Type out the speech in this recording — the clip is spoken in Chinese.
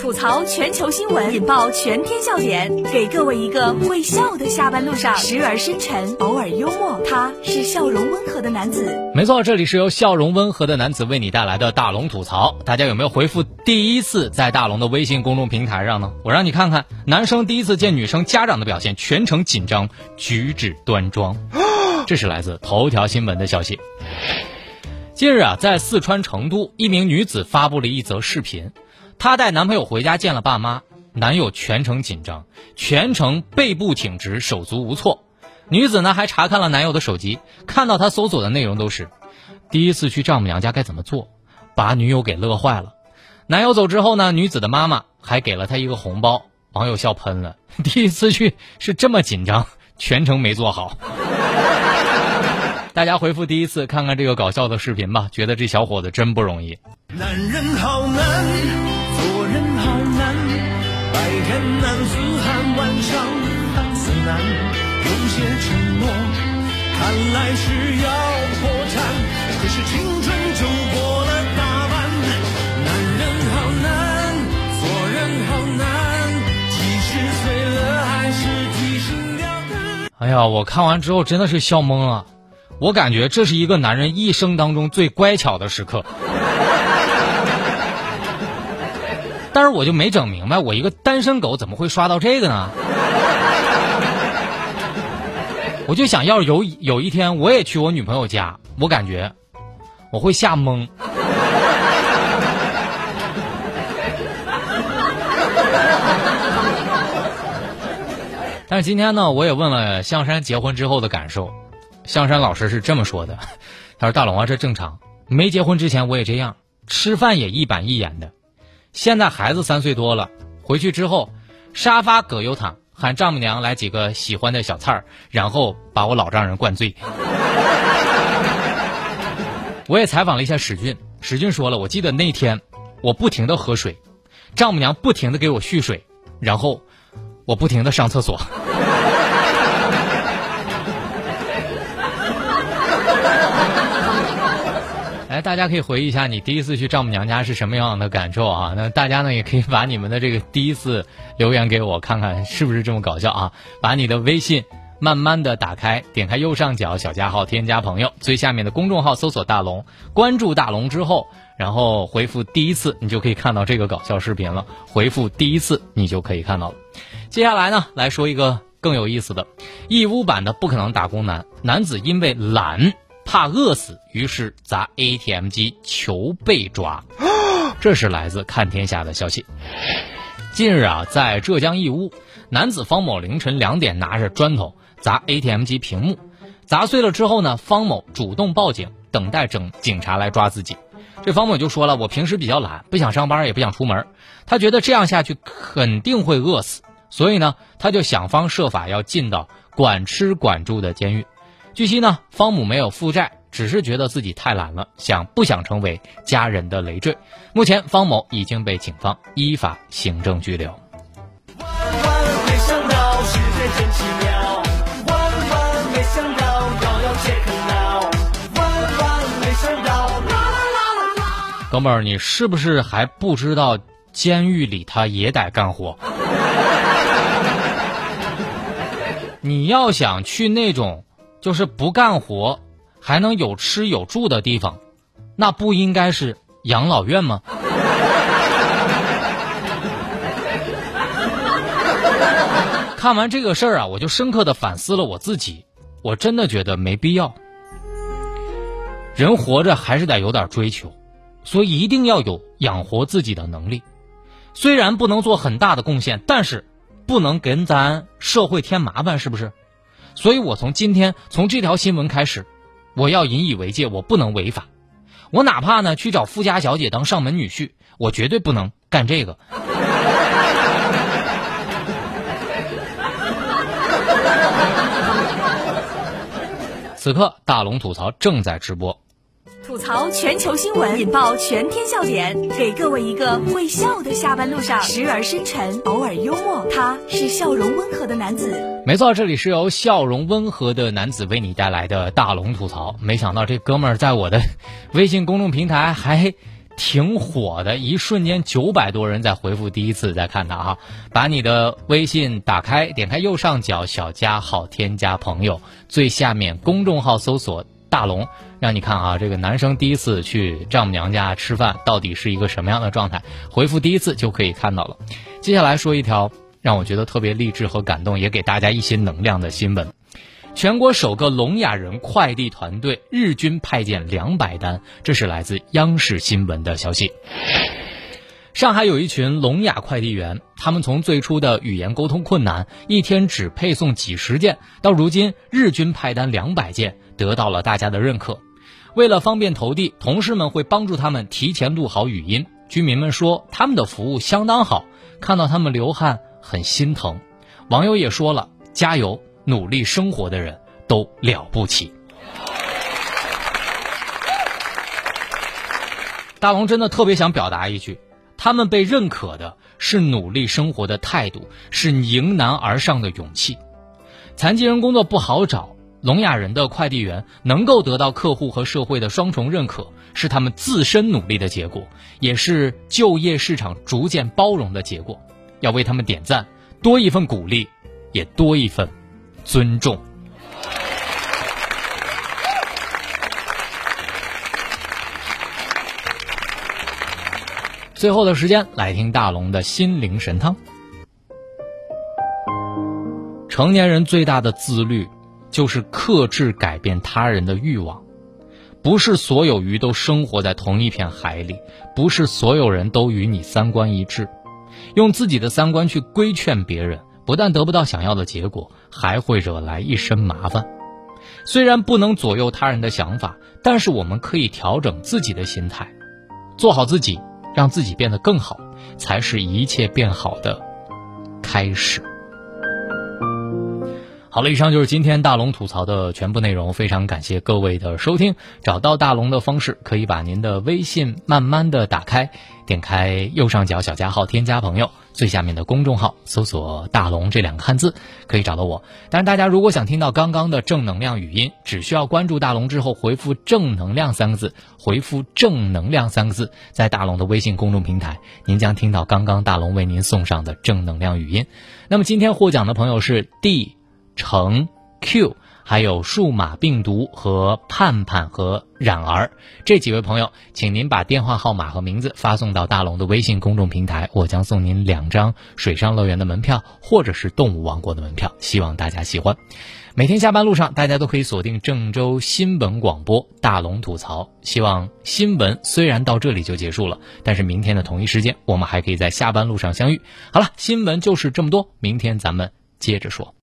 吐槽全球新闻，引爆全天笑点，给各位一个会笑的下班路上，时而深沉，偶尔幽默。他是笑容温和的男子。没错，这里是由笑容温和的男子为你带来的大龙吐槽。大家有没有回复第一次在大龙的微信公众平台上呢？我让你看看男生第一次见女生家长的表现，全程紧张，举止端庄。这是来自头条新闻的消息。近日啊，在四川成都，一名女子发布了一则视频。她带男朋友回家见了爸妈，男友全程紧张，全程背部挺直，手足无措。女子呢还查看了男友的手机，看到他搜索的内容都是：第一次去丈母娘家该怎么做，把女友给乐坏了。男友走之后呢，女子的妈妈还给了他一个红包，网友笑喷了。第一次去是这么紧张，全程没做好。大家回复第一次看看这个搞笑的视频吧，觉得这小伙子真不容易。男人好难。男子汉，晚上半死难，有些承诺，看来是要破产。可是青春就过了大半，男人好难，做人好难，几十岁了还是提心吊胆。哎呀，我看完之后真的是笑懵了，我感觉这是一个男人一生当中最乖巧的时刻。但是我就没整明白，我一个单身狗怎么会刷到这个呢？我就想要有有一天我也去我女朋友家，我感觉我会吓懵。但是今天呢，我也问了象山结婚之后的感受，象山老师是这么说的：“他说大龙啊，这正常，没结婚之前我也这样，吃饭也一板一眼的。”现在孩子三岁多了，回去之后，沙发葛优躺，喊丈母娘来几个喜欢的小菜儿，然后把我老丈人灌醉。我也采访了一下史俊，史俊说了，我记得那天，我不停的喝水，丈母娘不停的给我续水，然后，我不停的上厕所。大家可以回忆一下你第一次去丈母娘家是什么样的感受啊？那大家呢也可以把你们的这个第一次留言给我看看，是不是这么搞笑啊？把你的微信慢慢的打开，点开右上角小加号，添加朋友，最下面的公众号搜索大龙，关注大龙之后，然后回复第一次，你就可以看到这个搞笑视频了。回复第一次，你就可以看到了。接下来呢，来说一个更有意思的，义乌版的不可能打工男，男子因为懒。怕饿死，于是砸 ATM 机求被抓。这是来自看天下的消息。近日啊，在浙江义乌，男子方某凌晨两点拿着砖头砸 ATM 机屏幕，砸碎了之后呢，方某主动报警，等待整警察来抓自己。这方某就说了：“我平时比较懒，不想上班，也不想出门。他觉得这样下去肯定会饿死，所以呢，他就想方设法要进到管吃管住的监狱。”据悉呢，方母没有负债，只是觉得自己太懒了，想不想成为家人的累赘。目前，方某已经被警方依法行政拘留。哥们儿，你是不是还不知道监狱里他也得干活？你要想去那种。就是不干活还能有吃有住的地方，那不应该是养老院吗？看完这个事儿啊，我就深刻的反思了我自己，我真的觉得没必要。人活着还是得有点追求，所以一定要有养活自己的能力。虽然不能做很大的贡献，但是不能给咱社会添麻烦，是不是？所以，我从今天从这条新闻开始，我要引以为戒，我不能违法。我哪怕呢去找富家小姐当上门女婿，我绝对不能干这个。此刻，大龙吐槽正在直播。吐槽全球新闻，引爆全天笑点，给各位一个会笑的下班路上，时而深沉，偶尔幽默。他是笑容温和的男子。没错，这里是由笑容温和的男子为你带来的大龙吐槽。没想到这哥们儿在我的 微信公众平台还挺火的，一瞬间九百多人在回复第一次在看他哈。把你的微信打开，点开右上角小加号，添加朋友，最下面公众号搜索大龙，让你看啊，这个男生第一次去丈母娘家吃饭到底是一个什么样的状态？回复第一次就可以看到了。接下来说一条让我觉得特别励志和感动，也给大家一些能量的新闻。全国首个聋哑人快递团队日均派件两百单，这是来自央视新闻的消息。上海有一群聋哑快递员，他们从最初的语言沟通困难，一天只配送几十件，到如今日均派单两百件，得到了大家的认可。为了方便投递，同事们会帮助他们提前录好语音。居民们说他们的服务相当好，看到他们流汗很心疼。网友也说了：“加油！”努力生活的人都了不起。大龙真的特别想表达一句：他们被认可的是努力生活的态度，是迎难而上的勇气。残疾人工作不好找，聋哑人的快递员能够得到客户和社会的双重认可，是他们自身努力的结果，也是就业市场逐渐包容的结果。要为他们点赞，多一份鼓励，也多一份。尊重。最后的时间来听大龙的心灵神汤。成年人最大的自律，就是克制改变他人的欲望。不是所有鱼都生活在同一片海里，不是所有人都与你三观一致。用自己的三观去规劝别人。不但得不到想要的结果，还会惹来一身麻烦。虽然不能左右他人的想法，但是我们可以调整自己的心态，做好自己，让自己变得更好，才是一切变好的开始。好了，以上就是今天大龙吐槽的全部内容。非常感谢各位的收听。找到大龙的方式，可以把您的微信慢慢的打开，点开右上角小加号，添加朋友，最下面的公众号搜索“大龙”这两个汉字，可以找到我。但是大家如果想听到刚刚的正能量语音，只需要关注大龙之后回复“正能量”三个字，回复“正能量”三个字，在大龙的微信公众平台，您将听到刚刚大龙为您送上的正能量语音。那么今天获奖的朋友是 D。成 Q，还有数码病毒和盼盼和冉儿这几位朋友，请您把电话号码和名字发送到大龙的微信公众平台，我将送您两张水上乐园的门票或者是动物王国的门票，希望大家喜欢。每天下班路上，大家都可以锁定郑州新闻广播大龙吐槽。希望新闻虽然到这里就结束了，但是明天的同一时间，我们还可以在下班路上相遇。好了，新闻就是这么多，明天咱们接着说。